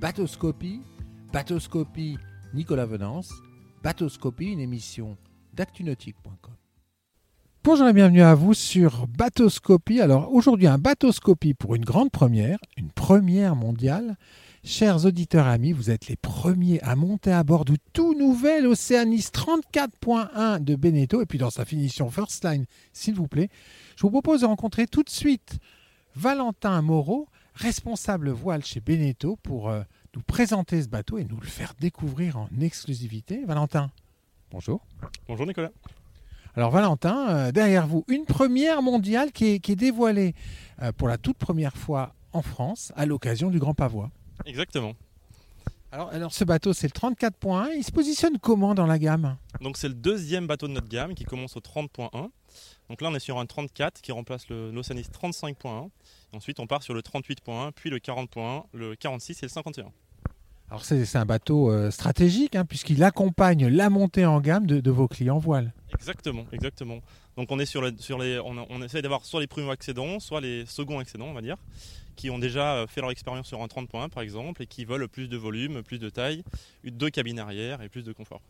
Bateauscopie, Bateauscopie Nicolas Venance, Bateauscopie, une émission d'actunautique.com. Bonjour et bienvenue à vous sur Bateauscopie. Alors aujourd'hui un Bateauscopie pour une grande première, une première mondiale. Chers auditeurs amis, vous êtes les premiers à monter à bord du tout nouvel Océanis 34.1 de Beneteau et puis dans sa finition First Line, s'il vous plaît. Je vous propose de rencontrer tout de suite Valentin Moreau, responsable voile chez Beneteau, pour euh, nous présenter ce bateau et nous le faire découvrir en exclusivité. Valentin, bonjour. Bonjour Nicolas. Alors Valentin, euh, derrière vous, une première mondiale qui est, qui est dévoilée euh, pour la toute première fois en France à l'occasion du Grand Pavois. Exactement. Alors, alors ce bateau, c'est le 34.1. Il se positionne comment dans la gamme? Donc c'est le deuxième bateau de notre gamme qui commence au 30.1. Donc là on est sur un 34 qui remplace le- l'Oceanis 35.1. Et Ensuite on part sur le 38.1, puis le 40.1, le 46 et le 51. Alors c'est un bateau euh, stratégique hein, puisqu'il accompagne la montée en gamme de, de vos clients voile. Exactement, exactement. Donc on est sur, le- sur les, on, on essaie d'avoir soit les primo accédants, soit les seconds accédants, on va dire, qui ont déjà euh, fait leur expérience sur un 30.1 par exemple et qui veulent plus de volume, plus de taille, deux cabines arrière et plus de confort.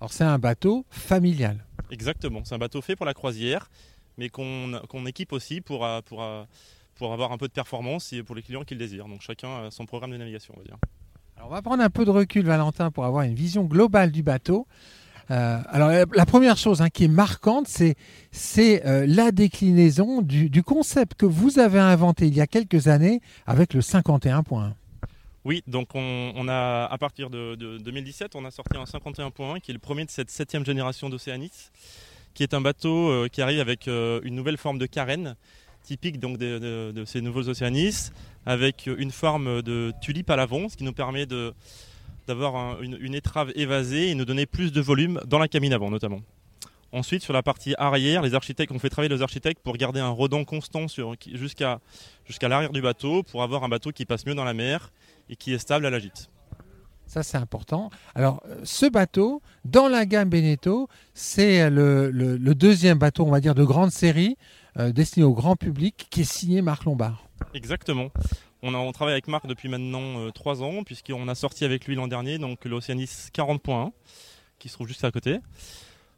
Alors c'est un bateau familial. Exactement, c'est un bateau fait pour la croisière, mais qu'on équipe aussi pour, euh, pour, euh, pour avoir un peu de performance et pour les clients qui le désirent. Donc chacun a son programme de navigation, on va dire. Alors on va prendre un peu de recul, Valentin, pour avoir une vision globale du bateau. Euh, alors la, première chose hein, qui est marquante, c'est la déclinaison du, du concept que vous avez inventé il y a quelques années avec le 51.1. Oui, donc on, a à partir de, de 2017, on a sorti un 51.1 qui est le premier de cette septième génération d'Océanis, qui est un bateau euh, qui arrive avec euh, une nouvelle forme de carène, typique donc de, ces nouveaux Océanis, avec une forme de tulipe à l'avant, ce qui nous permet d'avoir un- une, étrave évasée et nous donner plus de volume dans la cabine avant notamment. Ensuite, sur la partie arrière, les architectes ont fait travailler les architectes pour garder un redent constant jusqu'à l'arrière du bateau pour avoir un bateau qui passe mieux dans la mer et qui est stable à la gîte. Ça, c'est important. Alors, euh, ce bateau, dans la gamme Beneteau, c'est le, le- le deuxième bateau, on va dire, de grande série, euh, destiné au grand public, qui est signé Marc Lombard. Exactement. On, a, on travaille avec Marc depuis maintenant 3 ans, puisqu'on a sorti avec lui l'an dernier donc l'Oceanis 40.1, qui se trouve juste à côté.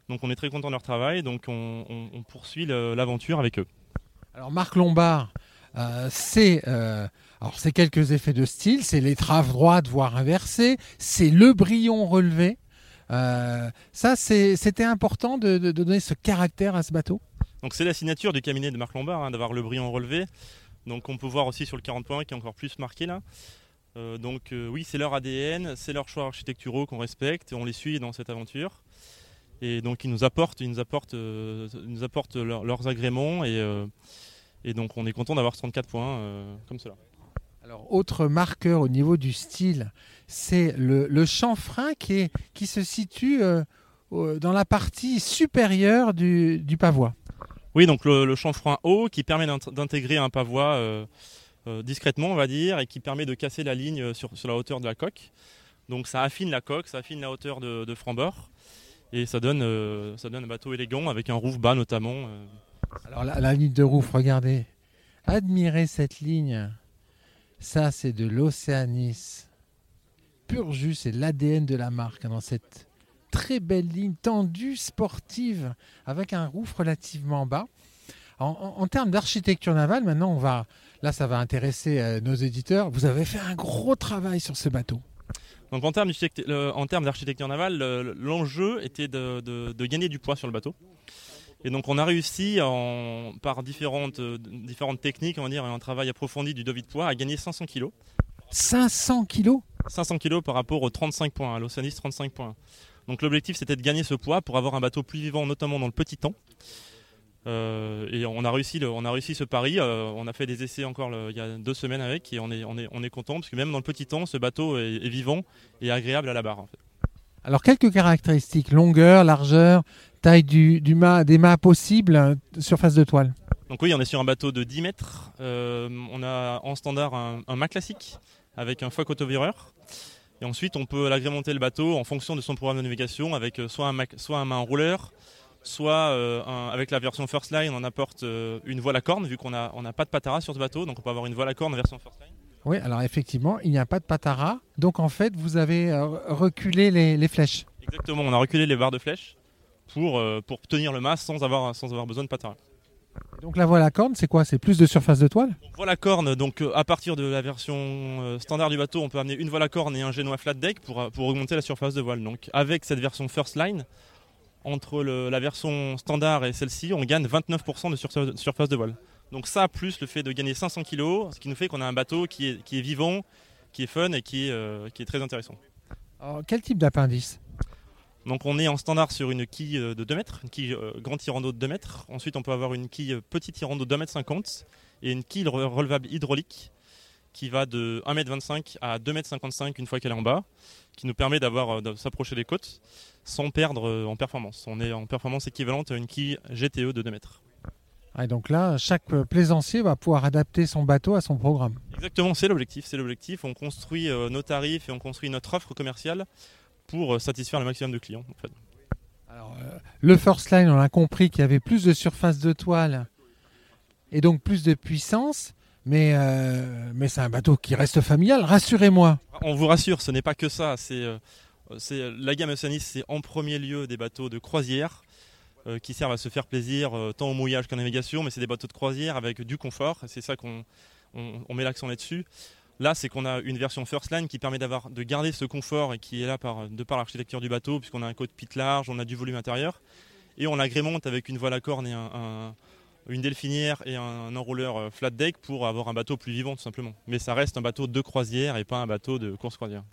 Donc on est très content de leur travail, donc on, on- on poursuit l'aventure avec eux. Alors, Marc Lombard, euh, c'est euh, alors c'est quelques effets de style, c'est l'étrave droite, voire inversée, c'est le brillon relevé. Euh, ça, c'était important de, donner ce caractère à ce bateau. Donc c'est la signature du cabinet de Marc Lombard, hein, d'avoir le brillant relevé. Donc on peut voir aussi sur le 40.1 qui est encore plus marqué là. Donc oui, c'est leur ADN, c'est leurs choix architecturaux qu'on respecte et on les suit dans cette aventure. Et donc ils nous apportent, ils nous apportent, ils nous apportent leur- leurs agréments et, et donc on est content d'avoir 34 points euh, comme cela. Alors, autre marqueur au niveau du style, c'est le, le chanfrein qui, est, qui se situe euh, dans la partie supérieure du, du pavois. Oui, donc le, le chanfrein haut qui permet d'int- d'intégrer un pavois euh, euh, discrètement, on va dire, et qui permet de casser la ligne sur, sur la hauteur de la coque. Donc ça affine la coque, ça affine la hauteur de, de franc-bord, et ça donne, euh, ça donne un bateau élégant avec un roof bas notamment. Alors, la, la ligne de roof, regardez. Admirez cette ligne. Ça, c'est de l'Océanis. Pur jus, c'est l'ADN de la marque dans cette très belle ligne tendue, sportive, avec un roof relativement bas. En, termes d'architecture navale, maintenant, on va, là, ça va intéresser euh, nos éditeurs. Vous avez fait un gros travail sur ce bateau. Donc en termes d'architecture navale, le- l'enjeu était de gagner du poids sur le bateau. Et donc on a réussi en- par différentes, euh, différentes techniques, on va dire, et un travail approfondi du devis de poids, à gagner 500 kg. 500 kilos? 500 kg par rapport aux 35 points, à l'Oceanis 35 points. Donc l'objectif c'était de gagner ce poids pour avoir un bateau plus vivant, notamment dans le petit temps. Euh, et on a réussi, le- on a réussi ce pari. euh, on a fait des essais encore le- il y a deux semaines avec et on est, on est, on est content parce que même dans le petit temps, ce bateau est, est vivant et agréable à la barre. en fait. Alors, quelques caractéristiques longueur, largeur, taille du, mât, des mâts possibles, euh, surface de toile. Donc oui, on est sur un bateau de 10 mètres. Euh, on a en standard un, mât classique avec un foc autovireur. Et ensuite, on peut l'agrémenter le bateau en fonction de son programme de navigation avec euh, soit un, mât- mât enrouleur, soit euh, avec la version First Line, on apporte une voile à corne vu qu'on n'a on pas de patara sur ce bateau, donc on peut avoir une voile à corne version First Line. Oui, alors effectivement, il n'y a pas de patara. Donc en fait, vous avez euh, reculé les, les flèches. Exactement, on a reculé les barres de flèches pour, euh, pour tenir le mât sans avoir, sans avoir besoin de patara. Donc la voile à corne, c'est quoi? C'est plus de surface de toile? Donc, voile à corne, donc euh, à partir de la version euh, standard du bateau, on peut amener une voile à corne et un génois flat deck pour, pour augmenter la surface de voile. Donc avec cette version first line, entre le- la version standard et celle-ci, on gagne 29% de sur- surface de voile. Donc ça, plus le fait de gagner 500 kg, ce qui nous fait qu'on a un bateau qui est, qui est vivant, qui est fun et qui est, euh, qui est très intéressant. Alors, Quel type d'appendice? Donc on est en standard sur une quille euh, de 2 mètres, une quille euh, grand tirant d'eau de 2 mètres. Ensuite on peut avoir une quille petit tirant d'eau de 2 mètres 50 et une quille re- relevable hydraulique qui va de 1 mètre 25 à 2 mètres 55 une fois qu'elle est en bas, qui nous permet d'avoir de s'approcher des côtes sans perdre en performance. On est en performance équivalente à une quille GTE de 2 mètres. Et Donc là, chaque euh, plaisancier va pouvoir adapter son bateau à son programme. Exactement, c'est l'objectif, c'est l'objectif. On construit euh, nos tarifs et on construit notre offre commerciale pour euh, satisfaire le maximum de clients. en fait. Alors, euh, le first line, on a compris qu'il y avait plus de surface de toile et donc plus de puissance, mais, euh, mais c'est un bateau qui reste familial. Rassurez-moi. On vous rassure, ce n'est pas que ça. C'est, euh, la gamme Oceanis, c'est en premier lieu des bateaux de croisière euh, qui servent à se faire plaisir euh, tant au mouillage qu'en navigation, mais c'est des bateaux de croisière avec du confort. C'est ça qu'on on, met l'accent là-dessus. Là, c'est qu'on a une version first line qui permet d'avoir de garder ce confort et qui est là de par l'architecture du bateau, puisqu'on a un cockpit large, on a du volume intérieur, et on l'agrémente avec une voile à corne et un- un- une delphinière et un enrouleur euh, flat deck pour avoir un bateau plus vivant tout simplement. Mais ça reste un bateau de croisière et pas un bateau de course croisière.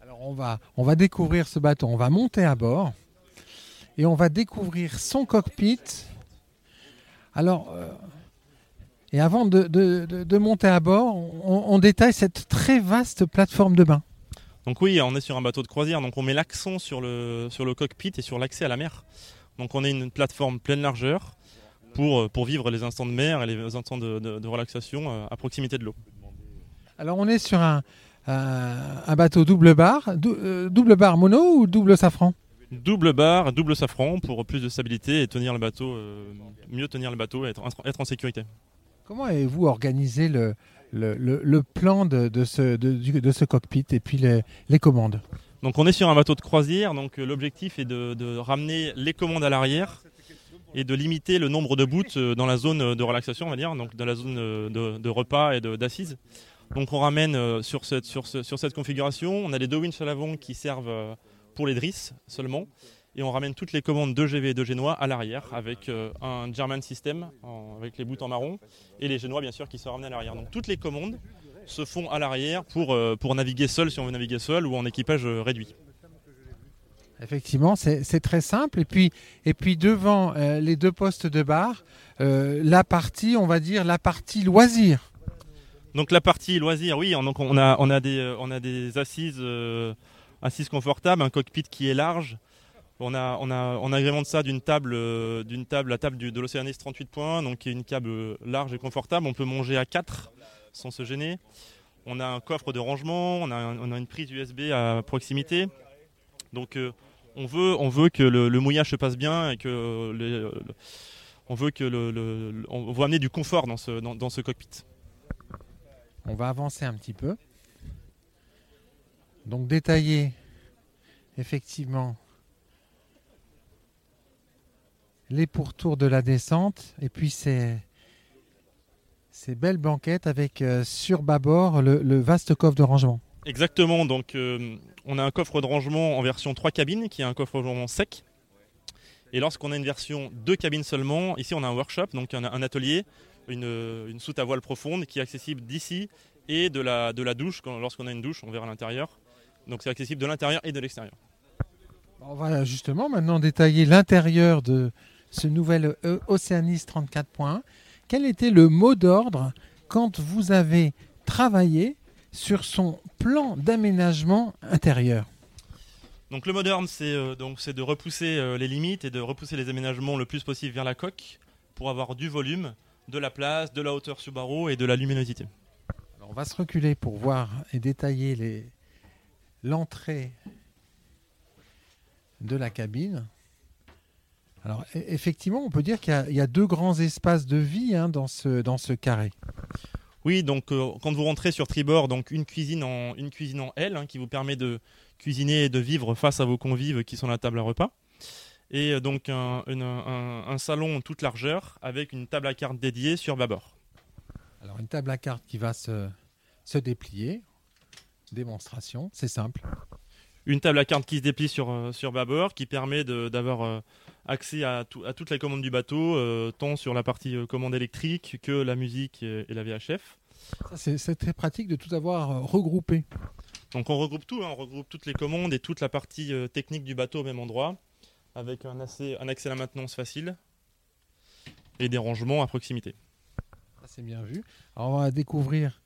Alors on va, on va découvrir ce bateau, on va monter à bord et on va découvrir son cockpit. Alors, euh, et avant de, de- de- de monter à bord, on, on détaille cette très vaste plateforme de bain. Donc oui, on est sur un bateau de croisière, donc on met l'accent sur le, sur le cockpit et sur l'accès à la mer. Donc on est une plateforme pleine largeur pour, euh, pour vivre les instants de mer et les instants de, de- de relaxation euh, à proximité de l'eau. Alors on est sur un, bateau double barre, dou- euh, double barre mono ou double safran? Double barre, double safran pour plus de stabilité et tenir le bateau, euh, mieux tenir le bateau et être, être en sécurité. Comment avez-vous organisé le, le, le- le plan de, de ce, de, ce cockpit et puis les, les commandes? Donc on est sur un bateau de croisière, donc euh, l'objectif est de, ramener les commandes à l'arrière et de limiter le nombre de boots euh, dans la zone de relaxation, on va dire, donc dans la zone de, repas et d'assises. Donc on ramène sur cette, sur, ce- sur cette configuration, on a les deux winches à l'avant qui servent pour les drisses seulement, et on ramène toutes les commandes de GV et de génois à l'arrière avec euh, un German system en- avec les bouts en marron et les génois bien sûr qui sont ramenés à l'arrière. Donc toutes les commandes se font à l'arrière pour, euh, pour naviguer seul si on veut naviguer seul ou en équipage euh, réduit. Effectivement, c'est très simple. Et puis, et puis devant euh, les deux postes de euh, la partie, on va dire, la partie loisir. Donc la partie loisir, oui, on- donc on a, on a, des, on a des assises, euh, assises confortables, un cockpit qui est large. On, a, on, a, agrémente ça d'une table, euh, d'une table, la table de l'Océanis 38 points, donc qui est une table euh, large et confortable. On peut manger à 4 sans se gêner. On a un coffre de rangement, on a, une prise USB à proximité. Donc euh, on, veut, on veut que le, mouillage se passe bien et que le- on veut que le, on veut amener du confort dans ce, dans ce cockpit. On va avancer un petit peu. Donc détailler effectivement les pourtours de la descente et puis ces, ces belles banquettes avec euh, sur bâbord le, vaste coffre de rangement. Exactement, donc euh, on a un coffre de rangement en version 3 cabines qui est un coffre de rangement sec. Et lorsqu'on a une version 2 cabines seulement, ici on a un workshop, donc un, atelier, une, soute à voile profonde qui est accessible d'ici et de la, de la douche. Lorsqu'on a une douche, on verra l'intérieur. Donc c'est accessible de l'intérieur et de l'extérieur. On va justement maintenant détailler l'intérieur de ce nouvel euh, Oceanis 34.1. Quel était le mot d'ordre quand vous avez travaillé sur son plan d'aménagement intérieur? Donc le moderne, c'est euh, donc c'est de repousser euh, les limites et de repousser les aménagements le plus possible vers la coque pour avoir du volume, de la place, de la hauteur sous barreau et de la luminosité. Alors, On va se reculer pour voir et détailler les- l'entrée de la cabine. Alors e- effectivement, on peut dire qu'il y a- il y, a deux grands espaces de vie hein, dans, ce, dans ce carré. Oui, donc euh, quand vous rentrez sur tribord, donc une cuisine en, une cuisine en L hein, qui vous permet de cuisiner et de vivre face à vos convives qui sont à la table à repas. Et euh, donc un, une- un- un salon en toute largeur avec une table à cartes dédiée sur bâbord. Alors une table à cartes qui va se, se déplier. Démonstration, c'est simple. Une table à cartes qui se déplie sur, euh, sur bâbord qui permet d'avoir euh, accès à, tout- à toute la commande du bateau, euh, tant sur la partie commande électrique que la musique et, et la VHF. C'est très pratique de tout avoir regroupé. Donc on regroupe tout, hein, on regroupe toutes les commandes et toute la partie euh, technique du bateau au même endroit, avec un, assez- un accès à la maintenance facile et des rangements à proximité. C'est bien vu. Alors, on va découvrir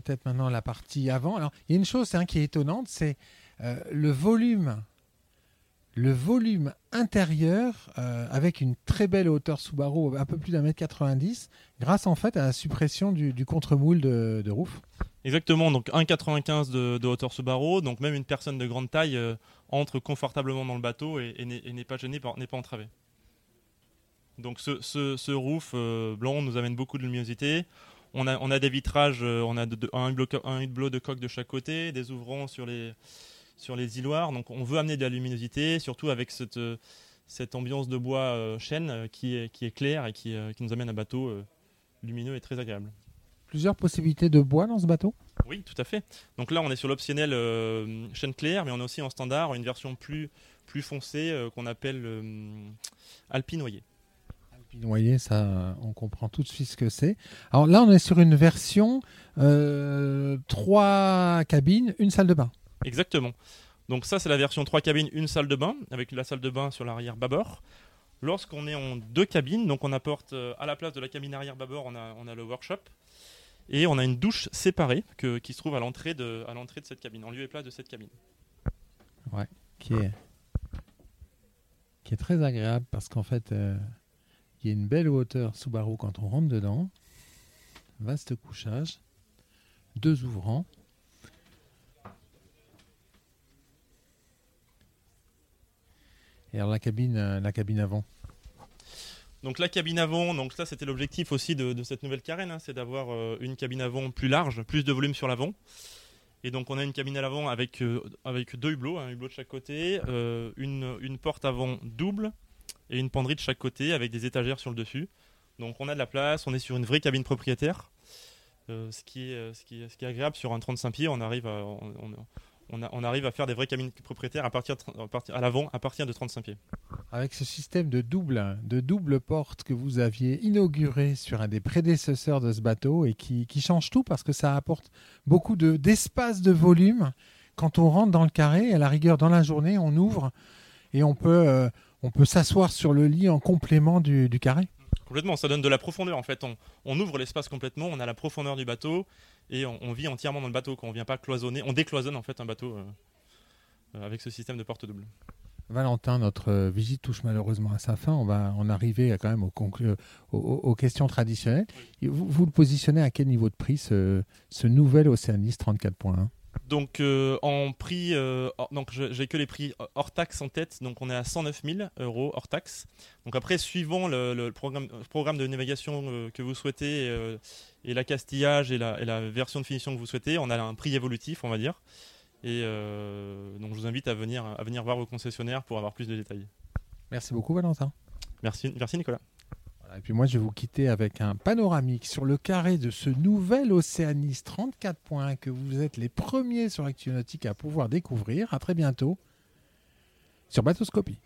peut-être maintenant la partie avant. Alors, il y a une chose qui est étonnante, c'est euh, le volume. Le volume intérieur euh, avec une très belle hauteur Subaru, un peu plus d'un mètre 90, grâce en fait à la suppression du, contre-moule de, de roof. Exactement, donc 1,95 de, de hauteur Subaru, donc même une personne de grande taille euh, entre confortablement dans le bateau et, n'est pas gênée, n'est pas entravé. Donc ce, ce, ce roof blanc nous amène beaucoup de luminosité. On a, on a des vitrages, euh, on a de- de- un, hublot, un hublot de coque de chaque côté, des ouvrants sur les, sur les îloirs. Donc on veut amener de la luminosité, surtout avec cette, cette ambiance de bois euh, chêne euh, qui, est, qui est claire et qui, euh, qui nous amène un bateau euh, lumineux et très agréable. Plusieurs possibilités de bois dans ce bateau? Oui, tout à fait. Donc là, on est sur l'optionnel chêne clair, mais on a aussi en standard une version plus, plus foncée qu'on appelle alpinoyer. Noyer, ça, on comprend tout de suite ce que c'est. Alors là, on est sur une version euh, trois cabines, une salle de bain. Exactement. Donc ça, c'est la version 3 cabines, une salle de bain, avec la salle de bain sur l'arrière bâbord. Lorsqu'on est en deux cabines, donc on apporte euh, à la place de la cabine arrière bâbord, on a, on a le workshop. Et on a une douche séparée que- qui se trouve à l'entrée de, à l'entrée de cette cabine, en lieu et place de cette cabine. qui est, qui est très agréable parce qu'en fait, euh, il y a une belle hauteur Subaru quand on rentre dedans. Vaste couchage, deux ouvrants. Et alors la cabine, euh, la cabine avant. Donc la cabine avant, donc ça c'était l'objectif aussi de, cette nouvelle carène, hein, c'est d'avoir euh, une cabine avant plus large, plus de volume sur l'avant. Et donc on a une cabine à l'avant avec, euh, avec deux hublots, un hublot de chaque côté, une porte avant double et une penderie de chaque côté avec des étagères sur le dessus. Donc on a de la place, on est sur une vraie cabine propriétaire. Euh, ce, qui est, euh, ce, qui est, agréable sur un 35 pieds, on arrive à, faire des vraies cabines propriétaires à, partir- à l'avant à partir de 35 pieds. Avec ce système de double, de double porte que vous aviez inauguré sur un des prédécesseurs de ce bateau et qui, qui change tout parce que ça apporte beaucoup de- d'espace de, volume. Quand on rentre dans le carré, à la rigueur dans la journée, on ouvre et on peut, euh, on peut s'asseoir sur le lit en complément du, du carré. Complètement, ça donne de la profondeur en fait. On, on ouvre l'espace complètement, on a la profondeur du bateau et on, on vit entièrement dans le bateau. Quand on vient pas cloisonner, on décloisonne en fait un bateau euh, euh, avec ce système de porte double. Valentin, notre euh, visite touche malheureusement à sa fin. On va en arriver quand même aux, questions traditionnelles. Vous, vous le positionnez à quel niveau de prix ce, ce nouvel Oceanis 34.1 Donc euh, en prix, euh, hors- donc j'ai que les prix hors taxe en tête, donc on est à 109 000 euros hors taxe. Donc après, suivant le, le programme, de navigation euh, que vous souhaitez et l'accastillage et la, et la version de finition que vous souhaitez, on a un prix évolutif, on va dire. Et donc je vous invite à venir, à venir voir vos concessionnaires pour avoir plus de détails. Merci beaucoup Valentin. Merci, merci Nicolas. Et puis moi, je vais vous quitter avec un panoramique sur le carré de ce nouvel Oceanis 34.1 que vous êtes les premiers sur Actionautique à pouvoir découvrir. À très bientôt sur Bateauscopie.